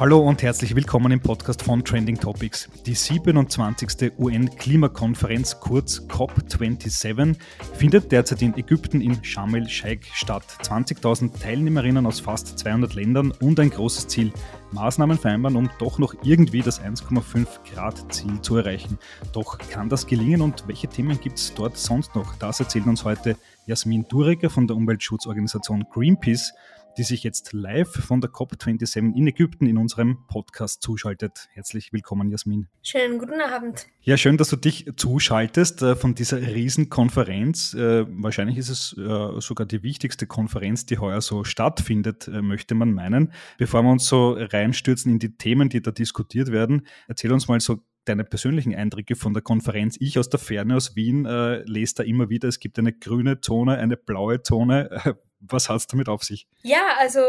Hallo und herzlich willkommen im Podcast von Trending Topics. Die 27. UN-Klimakonferenz, kurz COP27, findet derzeit in Ägypten in Sharm el-Sheikh statt. 20.000 Teilnehmerinnen aus fast 200 Ländern und ein großes Ziel, Maßnahmen vereinbaren, um doch noch irgendwie das 1,5 Grad Ziel zu erreichen. Doch kann das gelingen und welche Themen gibt es dort sonst noch? Das erzählt uns heute Jasmin Durecker von der Umweltschutzorganisation Greenpeace die sich jetzt live von der COP27 in Ägypten in unserem Podcast zuschaltet. Herzlich willkommen, Jasmin. Schönen guten Abend. Ja, schön, dass du dich zuschaltest äh, von dieser Riesenkonferenz. Äh, wahrscheinlich ist es äh, sogar die wichtigste Konferenz, die heuer so stattfindet, möchte man meinen. Bevor wir uns so reinstürzen in die Themen, die da diskutiert werden, erzähl uns mal so deine persönlichen Eindrücke von der Konferenz. Ich aus der Ferne aus Wien äh, lese da immer wieder, es gibt eine grüne Zone, eine blaue Zone. Was hat es damit auf sich? Ja, also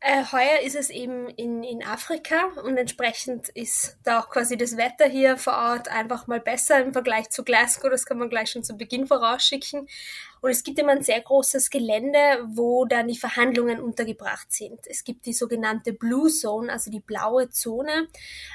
äh, heuer ist es eben in, in Afrika und entsprechend ist da auch quasi das Wetter hier vor Ort einfach mal besser im Vergleich zu Glasgow. Das kann man gleich schon zu Beginn vorausschicken. Und es gibt immer ein sehr großes Gelände, wo dann die Verhandlungen untergebracht sind. Es gibt die sogenannte Blue Zone, also die blaue Zone.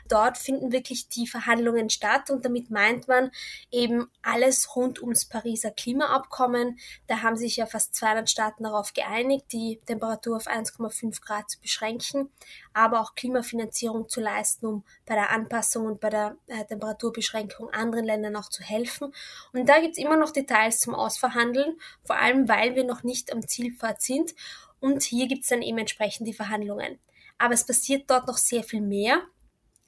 Dort finden wirklich die Verhandlungen statt und damit meint man eben alles rund ums Pariser Klimaabkommen. Da haben sich ja fast 200 Staaten darauf geeinigt, die Temperatur auf 1,5 Grad zu beschränken, aber auch Klimafinanzierung zu leisten, um bei der Anpassung und bei der äh, Temperaturbeschränkung anderen Ländern auch zu helfen. Und da gibt es immer noch Details zum Ausverhandeln vor allem weil wir noch nicht am Zielpfad sind. Und hier gibt es dann eben entsprechend die Verhandlungen. Aber es passiert dort noch sehr viel mehr.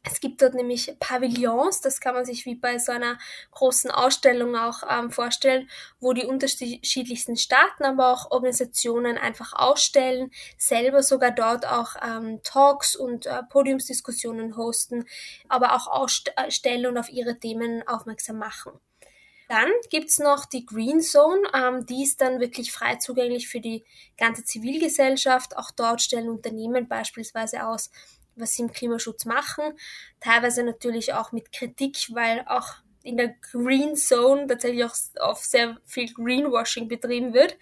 Es gibt dort nämlich Pavillons, das kann man sich wie bei so einer großen Ausstellung auch ähm, vorstellen, wo die unterschiedlichsten Staaten, aber auch Organisationen einfach ausstellen, selber sogar dort auch ähm, Talks und äh, Podiumsdiskussionen hosten, aber auch ausstellen und auf ihre Themen aufmerksam machen. Dann gibt's noch die Green Zone, ähm, die ist dann wirklich frei zugänglich für die ganze Zivilgesellschaft. Auch dort stellen Unternehmen beispielsweise aus, was sie im Klimaschutz machen. Teilweise natürlich auch mit Kritik, weil auch in der Green Zone tatsächlich auch auf sehr viel Greenwashing betrieben wird.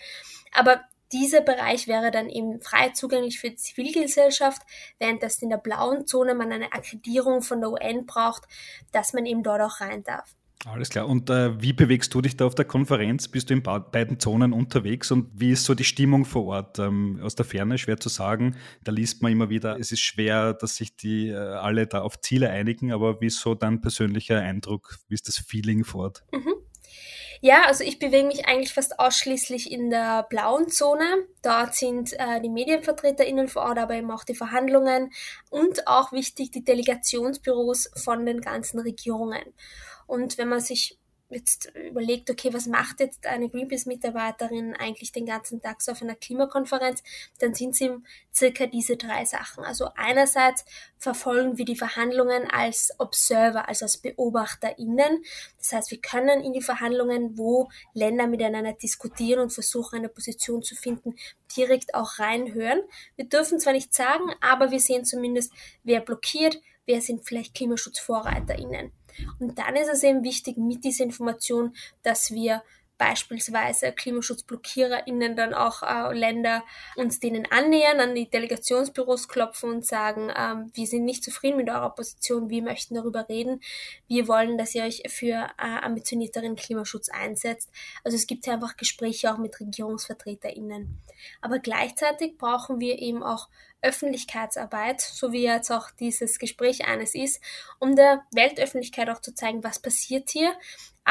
Aber dieser Bereich wäre dann eben frei zugänglich für die Zivilgesellschaft, während das in der blauen Zone man eine Akkreditierung von der UN braucht, dass man eben dort auch rein darf. Alles klar. Und äh, wie bewegst du dich da auf der Konferenz? Bist du in beiden Zonen unterwegs und wie ist so die Stimmung vor Ort? Ähm, aus der Ferne schwer zu sagen. Da liest man immer wieder, es ist schwer, dass sich die äh, alle da auf Ziele einigen, aber wie ist so dein persönlicher Eindruck? Wie ist das Feeling vor Ort? Mhm. Ja, also ich bewege mich eigentlich fast ausschließlich in der blauen Zone. Dort sind äh, die MedienvertreterInnen vor Ort, aber eben auch die Verhandlungen und auch wichtig die Delegationsbüros von den ganzen Regierungen. Und wenn man sich jetzt überlegt, okay, was macht jetzt eine Greenpeace-Mitarbeiterin eigentlich den ganzen Tag so auf einer Klimakonferenz, dann sind sie circa diese drei Sachen. Also einerseits verfolgen wir die Verhandlungen als Observer, also als BeobachterInnen. Das heißt, wir können in die Verhandlungen, wo Länder miteinander diskutieren und versuchen, eine Position zu finden, direkt auch reinhören. Wir dürfen zwar nicht sagen, aber wir sehen zumindest, wer blockiert, wer sind vielleicht KlimaschutzvorreiterInnen. Und dann ist es eben wichtig mit dieser Information, dass wir beispielsweise KlimaschutzblockiererInnen dann auch äh, Länder uns denen annähern, an die Delegationsbüros klopfen und sagen, ähm, wir sind nicht zufrieden mit eurer Position, wir möchten darüber reden, wir wollen, dass ihr euch für äh, ambitionierteren Klimaschutz einsetzt. Also es gibt ja einfach Gespräche auch mit RegierungsvertreterInnen. Aber gleichzeitig brauchen wir eben auch Öffentlichkeitsarbeit, so wie jetzt auch dieses Gespräch eines ist, um der Weltöffentlichkeit auch zu zeigen, was passiert hier,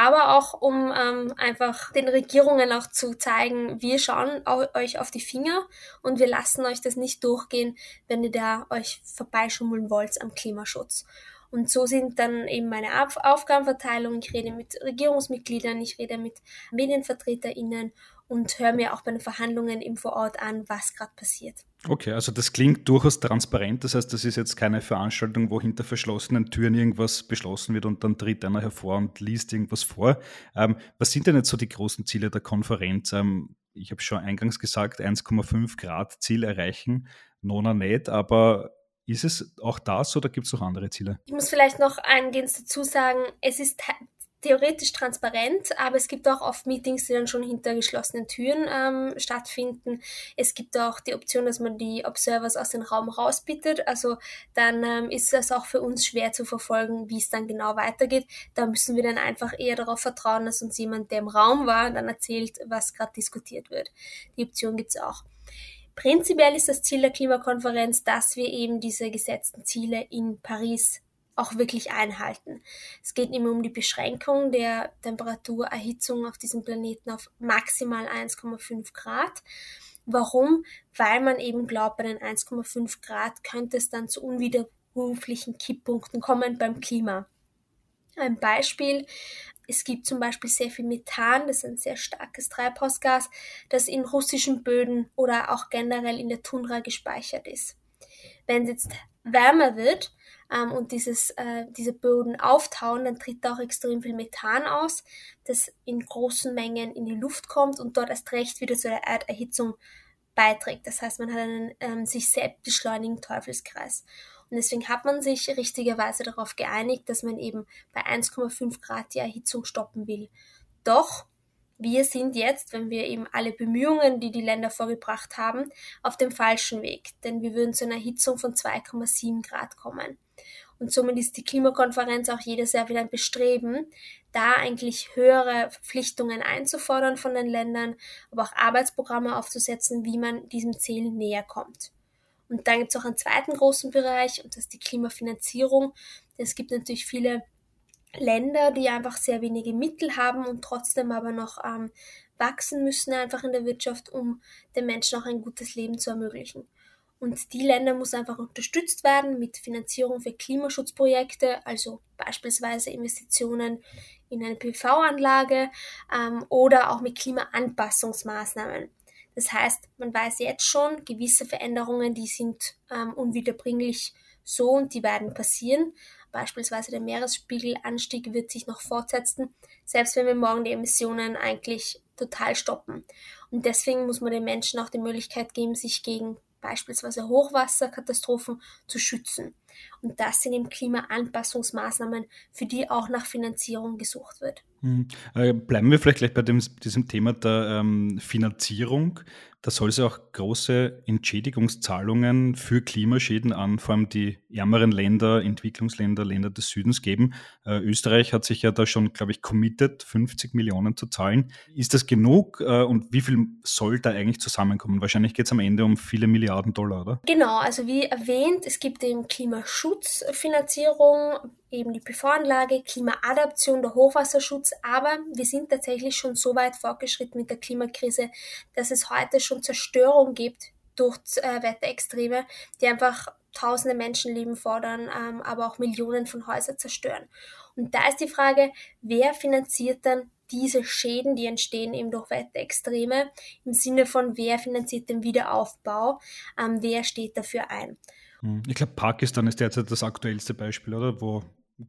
aber auch um ähm, einfach den Regierungen auch zu zeigen, wir schauen euch auf die Finger und wir lassen euch das nicht durchgehen, wenn ihr da euch vorbeischummeln wollt am Klimaschutz. Und so sind dann eben meine Auf Aufgabenverteilung. Ich rede mit Regierungsmitgliedern, ich rede mit MedienvertreterInnen und höre mir auch bei den Verhandlungen im Vorort an, was gerade passiert. Okay, also das klingt durchaus transparent. Das heißt, das ist jetzt keine Veranstaltung, wo hinter verschlossenen Türen irgendwas beschlossen wird und dann tritt einer hervor und liest irgendwas vor. Ähm, was sind denn jetzt so die großen Ziele der Konferenz? Ähm, ich habe schon eingangs gesagt, 1,5 Grad Ziel erreichen. Nona nicht, aber ist es auch das oder gibt es noch andere Ziele? Ich muss vielleicht noch eingehend dazu sagen, es ist theoretisch transparent, aber es gibt auch oft Meetings, die dann schon hinter geschlossenen Türen ähm, stattfinden. Es gibt auch die Option, dass man die Observers aus dem Raum rausbittet. Also dann ähm, ist es auch für uns schwer zu verfolgen, wie es dann genau weitergeht. Da müssen wir dann einfach eher darauf vertrauen, dass uns jemand, der im Raum war, dann erzählt, was gerade diskutiert wird. Die Option gibt es auch. Prinzipiell ist das Ziel der Klimakonferenz, dass wir eben diese gesetzten Ziele in Paris auch wirklich einhalten. Es geht immer um die Beschränkung der Temperaturerhitzung auf diesem Planeten auf maximal 1,5 Grad. Warum? Weil man eben glaubt, bei den 1,5 Grad könnte es dann zu unwiderruflichen Kipppunkten kommen beim Klima. Ein Beispiel, es gibt zum Beispiel sehr viel Methan, das ist ein sehr starkes Treibhausgas, das in russischen Böden oder auch generell in der Tundra gespeichert ist. Wenn es jetzt wärmer wird, ähm, und dieses, äh, diese Böden auftauen, dann tritt auch extrem viel Methan aus, das in großen Mengen in die Luft kommt und dort erst recht wieder zu der Erderhitzung beiträgt. Das heißt, man hat einen ähm, sich selbst beschleunigen Teufelskreis. Und deswegen hat man sich richtigerweise darauf geeinigt, dass man eben bei 1,5 Grad die Erhitzung stoppen will. Doch wir sind jetzt, wenn wir eben alle Bemühungen, die die Länder vorgebracht haben, auf dem falschen Weg, denn wir würden zu einer Erhitzung von 2,7 Grad kommen. Und somit ist die Klimakonferenz auch jedes Jahr wieder ein Bestreben, da eigentlich höhere Verpflichtungen einzufordern von den Ländern, aber auch Arbeitsprogramme aufzusetzen, wie man diesem Ziel näher kommt. Und dann gibt es auch einen zweiten großen Bereich, und das ist die Klimafinanzierung. Es gibt natürlich viele Länder, die einfach sehr wenige Mittel haben und trotzdem aber noch ähm, wachsen müssen einfach in der Wirtschaft, um den Menschen auch ein gutes Leben zu ermöglichen. Und die Länder muss einfach unterstützt werden mit Finanzierung für Klimaschutzprojekte, also beispielsweise Investitionen in eine PV-Anlage ähm, oder auch mit Klimaanpassungsmaßnahmen. Das heißt, man weiß jetzt schon, gewisse Veränderungen, die sind ähm, unwiederbringlich so und die werden passieren. Beispielsweise der Meeresspiegelanstieg wird sich noch fortsetzen, selbst wenn wir morgen die Emissionen eigentlich total stoppen. Und deswegen muss man den Menschen auch die Möglichkeit geben, sich gegen beispielsweise Hochwasserkatastrophen zu schützen. Und das sind eben Klimaanpassungsmaßnahmen, für die auch nach Finanzierung gesucht wird. Mhm. Äh, bleiben wir vielleicht gleich bei dem, diesem Thema der ähm, Finanzierung. Da soll es ja auch große Entschädigungszahlungen für Klimaschäden an vor allem die ärmeren Länder, Entwicklungsländer, Länder des Südens geben. Äh, Österreich hat sich ja da schon, glaube ich, committed, 50 Millionen zu zahlen. Ist das genug äh, und wie viel soll da eigentlich zusammenkommen? Wahrscheinlich geht es am Ende um viele Milliarden Dollar, oder? Genau, also wie erwähnt, es gibt eben Klimaschutzfinanzierung, eben die PV-Anlage, Klimaadaption, der Hochwasserschutz, aber wir sind tatsächlich schon so weit fortgeschritten mit der Klimakrise, dass es heute schon Zerstörung gibt durch äh, Wetterextreme, die einfach tausende Menschenleben fordern, ähm, aber auch Millionen von Häusern zerstören. Und da ist die Frage, wer finanziert dann diese Schäden, die entstehen eben durch Wetterextreme, im Sinne von wer finanziert den Wiederaufbau, ähm, wer steht dafür ein. Hm, ich glaube, Pakistan ist derzeit das aktuellste Beispiel, oder? Wo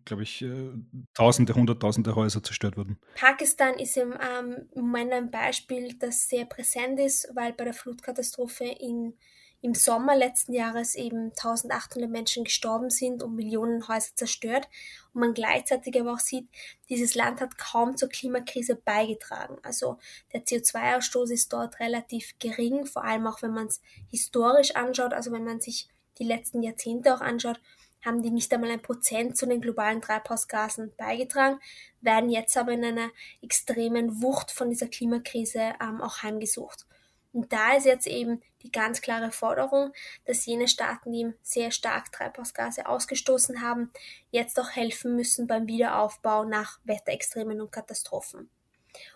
glaube ich, äh, Tausende, Hunderttausende Häuser zerstört wurden. Pakistan ist im ähm, Moment ein Beispiel, das sehr präsent ist, weil bei der Flutkatastrophe in, im Sommer letzten Jahres eben 1800 Menschen gestorben sind und Millionen Häuser zerstört. Und man gleichzeitig aber auch sieht, dieses Land hat kaum zur Klimakrise beigetragen. Also der CO2-Ausstoß ist dort relativ gering, vor allem auch wenn man es historisch anschaut, also wenn man sich die letzten Jahrzehnte auch anschaut haben die nicht einmal ein Prozent zu den globalen Treibhausgasen beigetragen, werden jetzt aber in einer extremen Wucht von dieser Klimakrise ähm, auch heimgesucht. Und da ist jetzt eben die ganz klare Forderung, dass jene Staaten, die sehr stark Treibhausgase ausgestoßen haben, jetzt auch helfen müssen beim Wiederaufbau nach Wetterextremen und Katastrophen.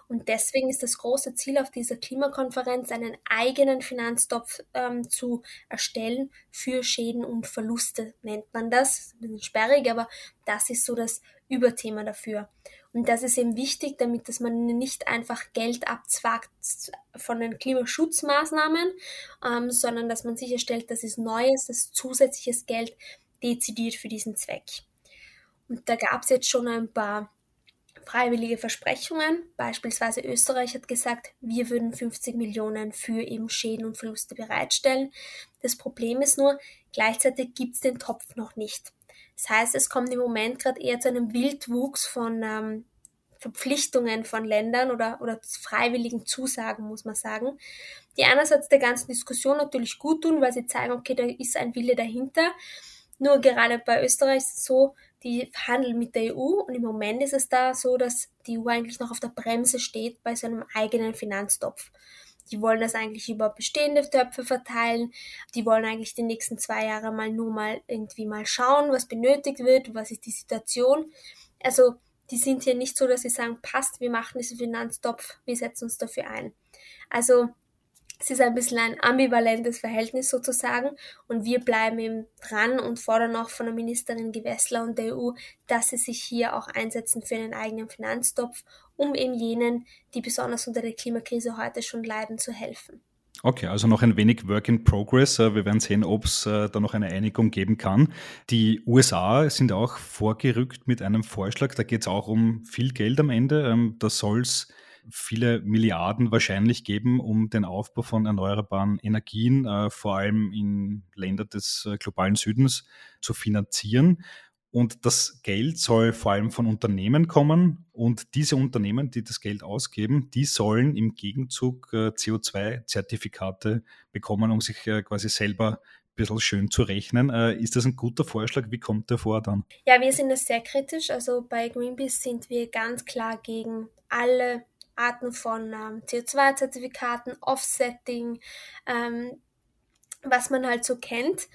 Und deswegen ist das große Ziel auf dieser Klimakonferenz, einen eigenen Finanztopf ähm, zu erstellen für Schäden und Verluste, nennt man das. Ein bisschen sperrig, aber das ist so das Überthema dafür. Und das ist eben wichtig, damit dass man nicht einfach Geld abzwackt von den Klimaschutzmaßnahmen, ähm, sondern dass man sicherstellt, dass es neues, das zusätzliches Geld dezidiert für diesen Zweck. Und da gab es jetzt schon ein paar freiwillige Versprechungen. Beispielsweise Österreich hat gesagt, wir würden 50 Millionen für eben Schäden und Verluste bereitstellen. Das Problem ist nur, gleichzeitig gibt es den Topf noch nicht. Das heißt, es kommt im Moment gerade eher zu einem Wildwuchs von ähm, Verpflichtungen von Ländern oder, oder freiwilligen Zusagen, muss man sagen, die einerseits der ganzen Diskussion natürlich gut tun, weil sie zeigen, okay, da ist ein Wille dahinter. Nur gerade bei Österreich ist es so, die verhandeln mit der EU und im Moment ist es da so, dass die EU eigentlich noch auf der Bremse steht bei seinem eigenen Finanztopf. Die wollen das eigentlich über bestehende Töpfe verteilen. Die wollen eigentlich die nächsten zwei Jahre mal nur mal irgendwie mal schauen, was benötigt wird, was ist die Situation. Also die sind hier nicht so, dass sie sagen, passt, wir machen diesen Finanztopf, wir setzen uns dafür ein. Also es ist ein bisschen ein ambivalentes Verhältnis sozusagen und wir bleiben eben dran und fordern auch von der Ministerin Gewessler und der EU, dass sie sich hier auch einsetzen für einen eigenen Finanztopf, um eben jenen, die besonders unter der Klimakrise heute schon leiden, zu helfen. Okay, also noch ein wenig Work in Progress. Äh, wir werden sehen, ob es äh, da noch eine Einigung geben kann. Die USA sind auch vorgerückt mit einem Vorschlag. Da geht es auch um viel Geld am Ende. Ähm, da soll es viele Milliarden wahrscheinlich geben, um den Aufbau von erneuerbaren Energien, äh, vor allem in Ländern des globalen Südens, zu finanzieren. Und das Geld soll vor allem von Unternehmen kommen. Und diese Unternehmen, die das Geld ausgeben, die sollen im Gegenzug äh, CO2-Zertifikate bekommen, um sich äh, quasi selber ein bisschen schön zu rechnen. Äh, ist das ein guter Vorschlag? Wie kommt der vor dann? Ja, wir sind das sehr kritisch. Also bei Greenpeace sind wir ganz klar gegen alle Arten von ähm, CO2-Zertifikaten, Offsetting, ähm, was man halt so kennt,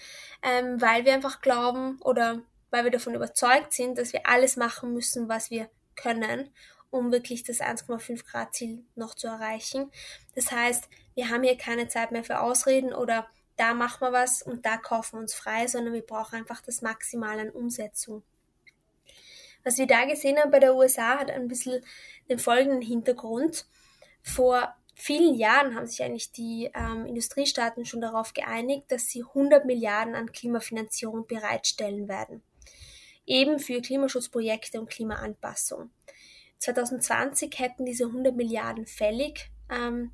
ähm, weil wir einfach glauben oder weil wir davon überzeugt sind, dass wir alles machen müssen, was wir können, um wirklich das 1,5 Grad Ziel noch zu erreichen. Das heißt, wir haben hier keine Zeit mehr für Ausreden oder da machen wir was und da kaufen wir uns frei, sondern wir brauchen einfach das Maximale an Umsetzung. Was wir da gesehen haben bei der USA hat ein bisschen den folgenden Hintergrund. Vor vielen Jahren haben sich eigentlich die ähm, Industriestaaten schon darauf geeinigt, dass sie 100 Milliarden an Klimafinanzierung bereitstellen werden eben für Klimaschutzprojekte und Klimaanpassung. 2020 hätten diese 100 Milliarden fällig ähm,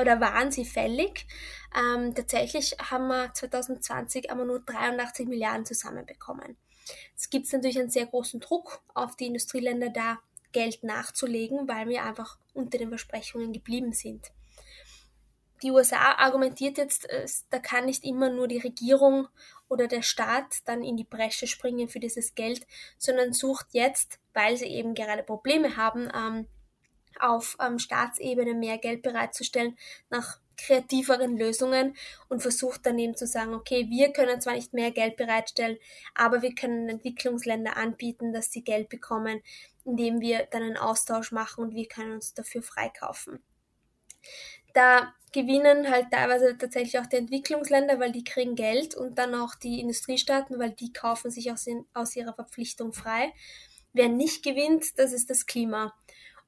oder waren sie fällig. Ähm, tatsächlich haben wir 2020 aber nur 83 Milliarden zusammenbekommen. Es gibt natürlich einen sehr großen Druck auf die Industrieländer da Geld nachzulegen, weil wir einfach unter den Versprechungen geblieben sind. Die USA argumentiert jetzt, da kann nicht immer nur die Regierung oder der Staat dann in die Bresche springen für dieses Geld, sondern sucht jetzt, weil sie eben gerade Probleme haben, ähm, auf ähm, Staatsebene mehr Geld bereitzustellen, nach kreativeren Lösungen und versucht dann eben zu sagen, okay, wir können zwar nicht mehr Geld bereitstellen, aber wir können Entwicklungsländer anbieten, dass sie Geld bekommen, indem wir dann einen Austausch machen und wir können uns dafür freikaufen. Da gewinnen halt teilweise tatsächlich auch die Entwicklungsländer, weil die kriegen Geld und dann auch die Industriestaaten, weil die kaufen sich aus, in, aus ihrer Verpflichtung frei. Wer nicht gewinnt, das ist das Klima.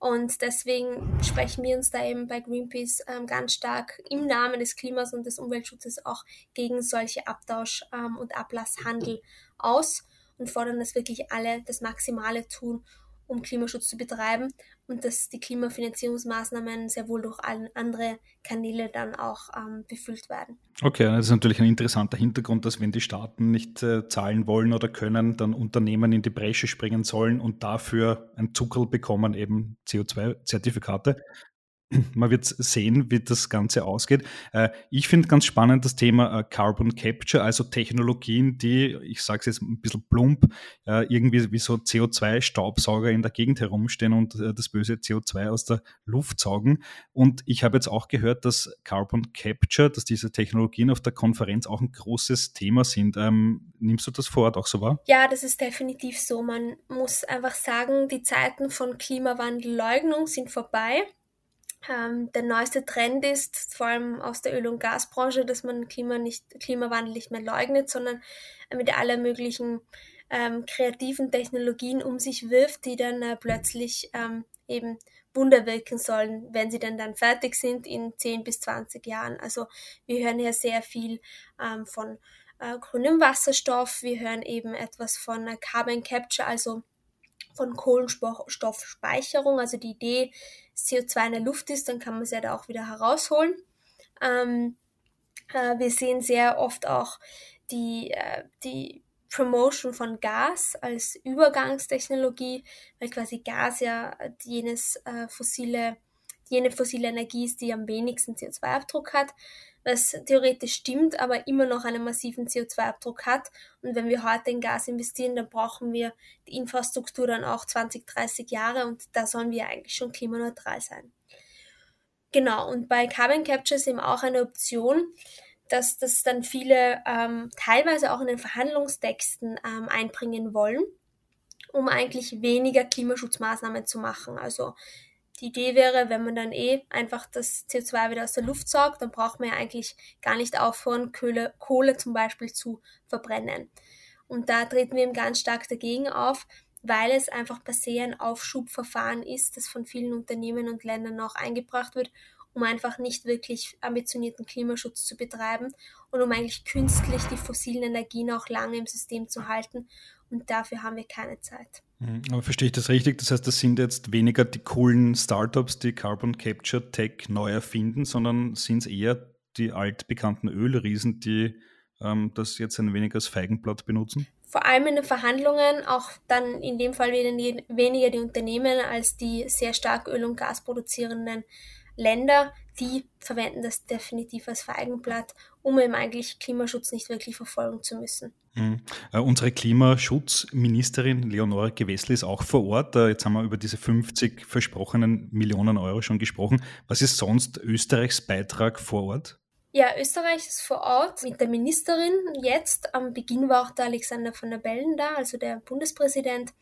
Und deswegen sprechen wir uns da eben bei Greenpeace ähm, ganz stark im Namen des Klimas und des Umweltschutzes auch gegen solche Abtausch- ähm, und Ablasshandel aus und fordern, dass wirklich alle das Maximale tun, um Klimaschutz zu betreiben und dass die Klimafinanzierungsmaßnahmen sehr wohl durch andere Kanäle dann auch ähm, befüllt werden. Okay, das ist natürlich ein interessanter Hintergrund, dass wenn die Staaten nicht äh, zahlen wollen oder können, dann Unternehmen in die Bresche springen sollen und dafür ein Zuckerl bekommen, eben CO2-Zertifikate. Man wird sehen, wie das Ganze ausgeht. Äh, ich finde ganz spannend das Thema äh, Carbon Capture, also Technologien, die, ich sage es jetzt ein bisschen plump, äh, irgendwie wie so CO2-Staubsauger in der Gegend herumstehen und das böse CO2 aus der Luft saugen. Und ich habe jetzt auch gehört, dass Carbon Capture, dass diese Technologien auf der Konferenz auch ein großes Thema sind. Ähm, nimmst du das vor Ort auch so wahr? Ja, das ist definitiv so. Man muss einfach sagen, die Zeiten von Klimawandelleugnung sind vorbei. Ähm, der neueste Trend ist, vor allem aus der Öl- und Gasbranche, dass man Klima nicht, Klimawandel nicht mehr leugnet, sondern mit aller möglichen ähm, kreativen Technologien um sich wirft, die dann äh, plötzlich ähm, eben Wunder wirken sollen, wenn sie denn dann fertig sind in 10 bis 20 Jahren. Also wir hören ja sehr viel ähm, von äh, grünem Wasserstoff, wir hören eben etwas von äh, Carbon Capture, also von Kohlenstoffspeicherung. Also die Idee, CO2 in der Luft ist, dann kann man es ja da auch wieder herausholen. Ähm, äh, wir sehen sehr oft auch die, äh, die Promotion von Gas als Übergangstechnologie, weil quasi Gas ja jenes äh, fossile, jene fossile Energie ist, die am wenigsten CO2-Abdruck hat, was theoretisch stimmt, aber immer noch einen massiven CO2-Abdruck hat. Und wenn wir heute in Gas investieren, dann brauchen wir die Infrastruktur dann auch 20, 30 Jahre und da sollen wir eigentlich schon klimaneutral sein. Genau, und bei Carbon Capture ist eben auch eine Option, dass das dann viele ähm, teilweise auch in den Verhandlungstexten ähm, einbringen wollen, um eigentlich weniger Klimaschutzmaßnahmen zu machen. Also die Idee wäre, wenn man dann eh einfach das CO2 wieder aus der Luft saugt, dann braucht man ja eigentlich gar nicht aufhören, Kohle, Kohle zum Beispiel zu verbrennen. Und da treten wir eben ganz stark dagegen auf, weil es einfach per se ein Aufschubverfahren ist, das von vielen Unternehmen und Ländern auch eingebracht wird, um einfach nicht wirklich ambitionierten Klimaschutz zu betreiben und um eigentlich künstlich die fossilen Energien auch lange im System zu halten. Und dafür haben wir keine Zeit. Mhm. Aber verstehe ich das richtig? Das heißt, das sind jetzt weniger die coolen Startups, die Carbon Capture Tech neu erfinden, sondern sind es eher die altbekannten Ölriesen, die ähm, das jetzt ein wenig als Feigenblatt benutzen? vor allem in den Verhandlungen auch dann in dem Fall weniger die Unternehmen als die sehr stark Öl- und Gas produzierenden Länder, die verwenden das definitiv als Feigenblatt, um eben eigentlich Klimaschutz nicht wirklich verfolgen zu müssen. Mhm. Äh, unsere Klimaschutzministerin Leonore Gewessel ist auch vor Ort. Äh, jetzt haben wir über diese 50 versprochenen Millionen Euro schon gesprochen. Was ist sonst Österreichs Beitrag vor Ort? Ja, Österreich ist vor Ort mit der Ministerin. Jetzt am Beginn war auch der Alexander von der Bellen da, also der Bundespräsident.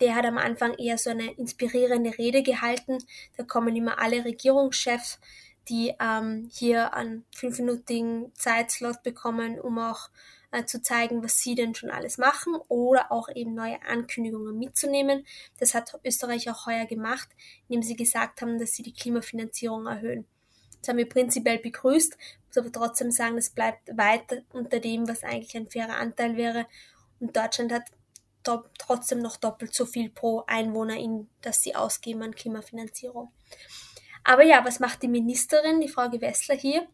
Der hat am Anfang eher so eine inspirierende Rede gehalten. Da kommen immer alle Regierungschefs, die ähm, hier einen fünfminütigen Zeitslot bekommen, um auch äh, zu zeigen, was sie denn schon alles machen oder auch eben neue Ankündigungen mitzunehmen. Das hat Österreich auch heuer gemacht, indem sie gesagt haben, dass sie die Klimafinanzierung erhöhen. Das haben wir prinzipiell begrüßt, muss aber trotzdem sagen, es bleibt weit unter dem, was eigentlich ein fairer Anteil wäre. Und Deutschland hat trotzdem noch doppelt so viel pro Einwohner, in das sie ausgeben an Klimafinanzierung. Aber ja, was macht die Ministerin, die Frau Gewessler hier?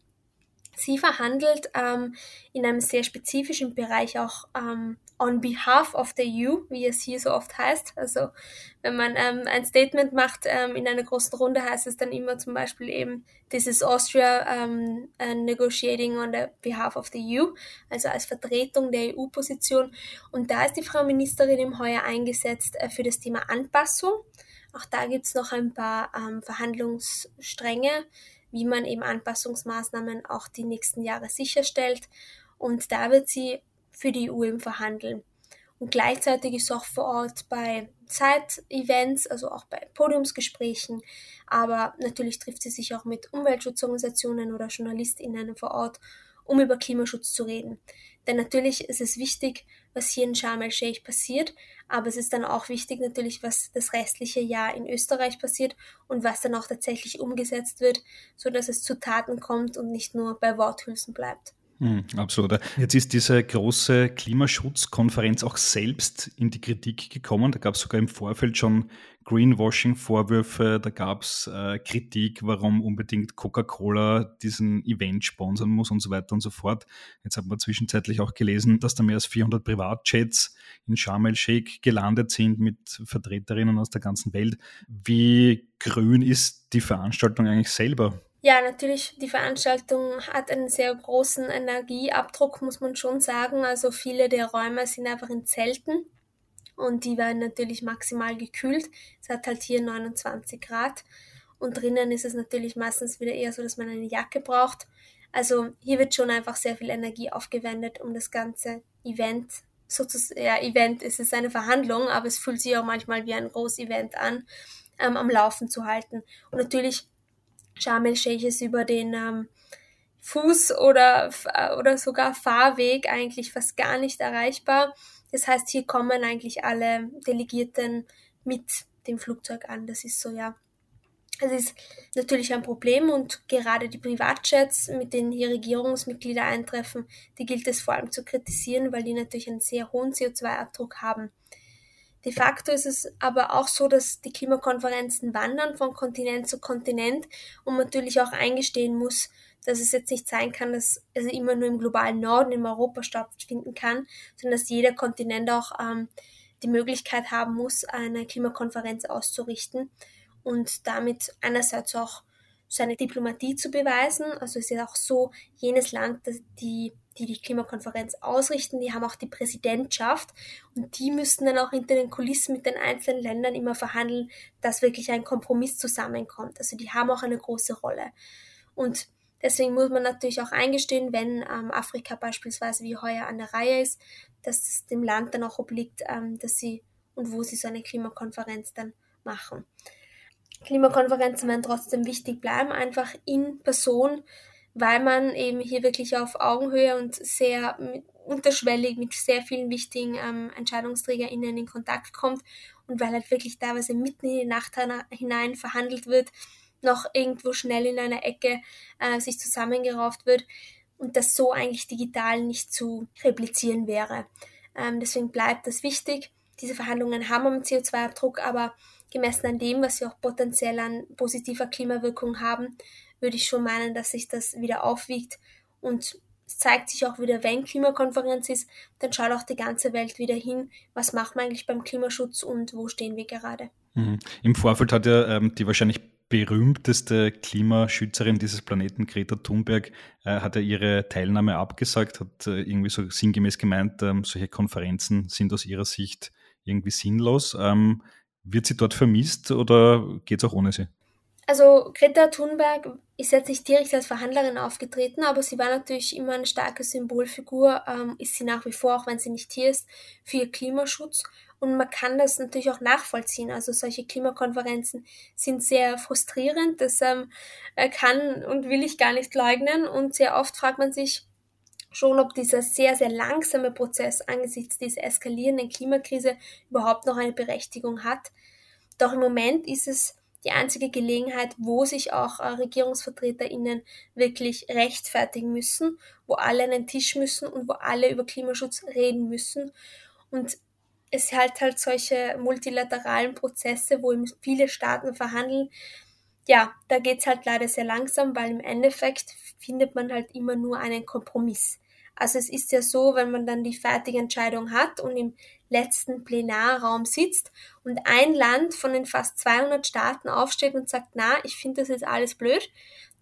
Sie verhandelt ähm, in einem sehr spezifischen Bereich auch ähm, on behalf of the EU, wie es hier so oft heißt. Also wenn man ähm, ein Statement macht ähm, in einer großen Runde, heißt es dann immer zum Beispiel eben, this is Austria um, uh, negotiating on the behalf of the EU, also als Vertretung der EU-Position. Und da ist die Frau Ministerin im Heuer eingesetzt äh, für das Thema Anpassung. Auch da gibt es noch ein paar ähm, Verhandlungsstränge, wie man eben Anpassungsmaßnahmen auch die nächsten Jahre sicherstellt. Und da wird sie für die EU im Verhandeln. Und gleichzeitig ist auch vor Ort bei Zeit-Events, also auch bei Podiumsgesprächen, aber natürlich trifft sie sich auch mit Umweltschutzorganisationen oder JournalistInnen vor Ort, um über Klimaschutz zu reden. Denn natürlich ist es wichtig, was hier in Sharm el-Sheikh passiert, aber es ist dann auch wichtig natürlich, was das restliche Jahr in Österreich passiert und was dann auch tatsächlich umgesetzt wird, so dass es zu Taten kommt und nicht nur bei Worthülsen bleibt. Hm, absolut. Jetzt ist diese große Klimaschutzkonferenz auch selbst in die Kritik gekommen. Da gab es sogar im Vorfeld schon Greenwashing-Vorwürfe, da gab es äh, Kritik, warum unbedingt Coca-Cola diesen Event sponsern muss und so weiter und so fort. Jetzt hat man zwischenzeitlich auch gelesen, dass da mehr als 400 Privatjets in Sharm el-Sheikh gelandet sind mit Vertreterinnen aus der ganzen Welt. Wie grün ist die Veranstaltung eigentlich selber? Ja, natürlich, die Veranstaltung hat einen sehr großen Energieabdruck, muss man schon sagen. Also viele der Räume sind einfach in Zelten und die werden natürlich maximal gekühlt. Es hat halt hier 29 Grad und drinnen ist es natürlich meistens wieder eher so, dass man eine Jacke braucht. Also hier wird schon einfach sehr viel Energie aufgewendet, um das ganze Event sozusagen, ja, Event ist es eine Verhandlung, aber es fühlt sich auch manchmal wie ein Groß-Event an, ähm, am Laufen zu halten. Und natürlich Sharm el-Sheikh ist über den ähm, Fuß- oder, oder sogar Fahrweg eigentlich fast gar nicht erreichbar. Das heißt, hier kommen eigentlich alle Delegierten mit dem Flugzeug an. Das ist so, ja. Es ist natürlich ein Problem und gerade die Privatjets, mit denen hier Regierungsmitglieder eintreffen, die gilt es vor allem zu kritisieren, weil die natürlich einen sehr hohen CO2-Abdruck haben. De facto ist es aber auch so, dass die Klimakonferenzen wandern von Kontinent zu Kontinent und natürlich auch eingestehen muss, dass es jetzt nicht sein kann, dass es immer nur im globalen Norden, in Europa stattfinden kann, sondern dass jeder Kontinent auch ähm, die Möglichkeit haben muss, eine Klimakonferenz auszurichten und damit einerseits auch seine Diplomatie zu beweisen. Also es ist auch so, jenes Land, das die die die Klimakonferenz ausrichten, die haben auch die Präsidentschaft und die müssten dann auch hinter den Kulissen mit den einzelnen Ländern immer verhandeln, dass wirklich ein Kompromiss zusammenkommt. Also die haben auch eine große Rolle. Und deswegen muss man natürlich auch eingestehen, wenn ähm, Afrika beispielsweise wie heuer an der Reihe ist, dass es dem Land dann auch obliegt, ähm, dass sie und wo sie so eine Klimakonferenz dann machen. Klimakonferenzen werden trotzdem wichtig bleiben, einfach in Person, weil man eben hier wirklich auf Augenhöhe und sehr mit, unterschwellig mit sehr vielen wichtigen ähm, EntscheidungsträgerInnen in Kontakt kommt und weil halt wirklich teilweise mitten in die Nacht hinein verhandelt wird, noch irgendwo schnell in einer Ecke äh, sich zusammengerauft wird und das so eigentlich digital nicht zu replizieren wäre. Ähm, deswegen bleibt das wichtig. Diese Verhandlungen haben einen CO2-Abdruck, aber gemessen an dem, was sie auch potenziell an positiver Klimawirkung haben, würde ich schon meinen, dass sich das wieder aufwiegt und es zeigt sich auch wieder, wenn Klimakonferenz ist, dann schaut auch die ganze Welt wieder hin, was macht man eigentlich beim Klimaschutz und wo stehen wir gerade. Mhm. Im Vorfeld hat ja ähm, die wahrscheinlich berühmteste Klimaschützerin dieses Planeten, Greta Thunberg, äh, hat ja ihre Teilnahme abgesagt, hat äh, irgendwie so sinngemäß gemeint, ähm, solche Konferenzen sind aus ihrer Sicht irgendwie sinnlos. Ähm, wird sie dort vermisst oder geht es auch ohne sie? Also Greta Thunberg ist jetzt nicht direkt als Verhandlerin aufgetreten, aber sie war natürlich immer eine starke Symbolfigur, ähm, ist sie nach wie vor, auch wenn sie nicht hier ist, für Klimaschutz. Und man kann das natürlich auch nachvollziehen. Also solche Klimakonferenzen sind sehr frustrierend. Das ähm, äh, kann und will ich gar nicht leugnen. Und sehr oft fragt man sich schon, ob dieser sehr, sehr langsame Prozess angesichts dieser eskalierenden Klimakrise überhaupt noch eine Berechtigung hat. Doch im Moment ist es die einzige Gelegenheit, wo sich auch äh, RegierungsvertreterInnen wirklich rechtfertigen müssen, wo alle an den Tisch müssen und wo alle über Klimaschutz reden müssen. Und es halt halt solche multilateralen Prozesse, wo viele Staaten verhandeln. Ja, da geht's halt leider sehr langsam, weil im Endeffekt findet man halt immer nur einen Kompromiss. Also es ist ja so, wenn man dann die fertige Entscheidung hat und im letzten Plenarraum sitzt und ein Land von den fast 200 Staaten aufsteht und sagt, na, ich finde das jetzt alles blöd,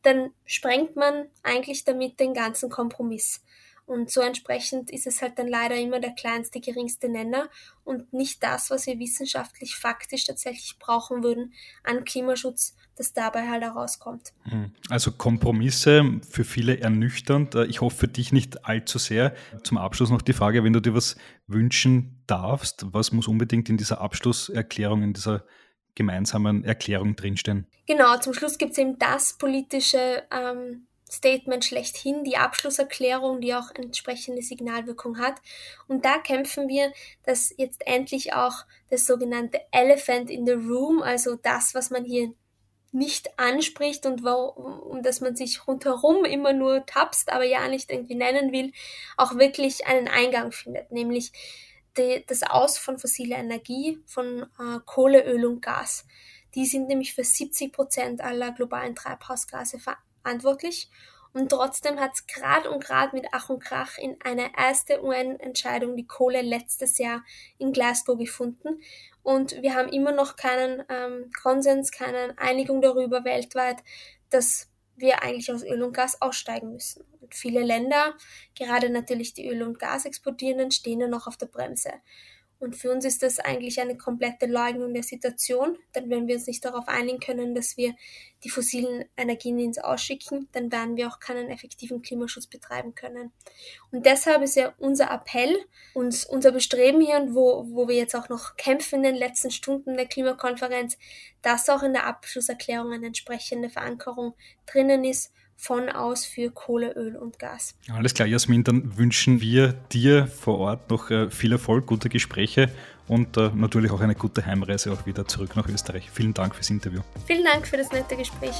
dann sprengt man eigentlich damit den ganzen Kompromiss. Und so entsprechend ist es halt dann leider immer der kleinste, geringste Nenner und nicht das, was wir wissenschaftlich faktisch tatsächlich brauchen würden an Klimaschutz, das dabei halt herauskommt. Hm. Also Kompromisse für viele ernüchternd. Äh, ich hoffe für dich nicht allzu sehr. Zum Abschluss noch die Frage, wenn du dir was wünschen darfst, was muss unbedingt in dieser Abschlusserklärung, in dieser gemeinsamen Erklärung drinstehen? Genau, zum Schluss gibt es eben das politische ähm, Statement schlechthin, die Abschlusserklärung, die auch entsprechende Signalwirkung hat. Und da kämpfen wir, dass jetzt endlich auch das sogenannte Elephant in the Room, also das, was man hier nicht anspricht und warum, um dass man sich rundherum immer nur tapst, aber ja nicht irgendwie nennen will, auch wirklich einen Eingang findet, nämlich die, das Aus von fossiler Energie, von äh, Kohle, Öl und Gas. Die sind nämlich für 70 Prozent aller globalen Treibhausgase verantwortlich. Und trotzdem hat es gerade und gerade mit Ach und Krach in eine erste UN-Entscheidung die Kohle letztes Jahr in Glasgow gefunden. Und wir haben immer noch keinen ähm, Konsens, keine Einigung darüber weltweit, dass wir eigentlich aus Öl und Gas aussteigen müssen. Und viele Länder, gerade natürlich die Öl- und Gasexportierenden, stehen ja noch auf der Bremse. Und für uns ist das eigentlich eine komplette Leugnung der Situation, denn wenn wir uns nicht darauf einigen können, dass wir die fossilen Energien ins Ausschicken, dann werden wir auch keinen effektiven Klimaschutz betreiben können. Und deshalb ist ja unser Appell und unser Bestreben hier und wo, wo wir jetzt auch noch kämpfen in den letzten Stunden der Klimakonferenz, dass auch in der Abschlusserklärung eine entsprechende Verankerung drinnen ist von aus für Kohle, Öl und Gas. Alles klar, Jasmin, dann wünschen wir dir vor Ort noch äh, viel Erfolg, gute Gespräche und äh, natürlich auch eine gute Heimreise auch wieder zurück nach Österreich. Vielen Dank fürs Interview. Vielen Dank für das nette Gespräch.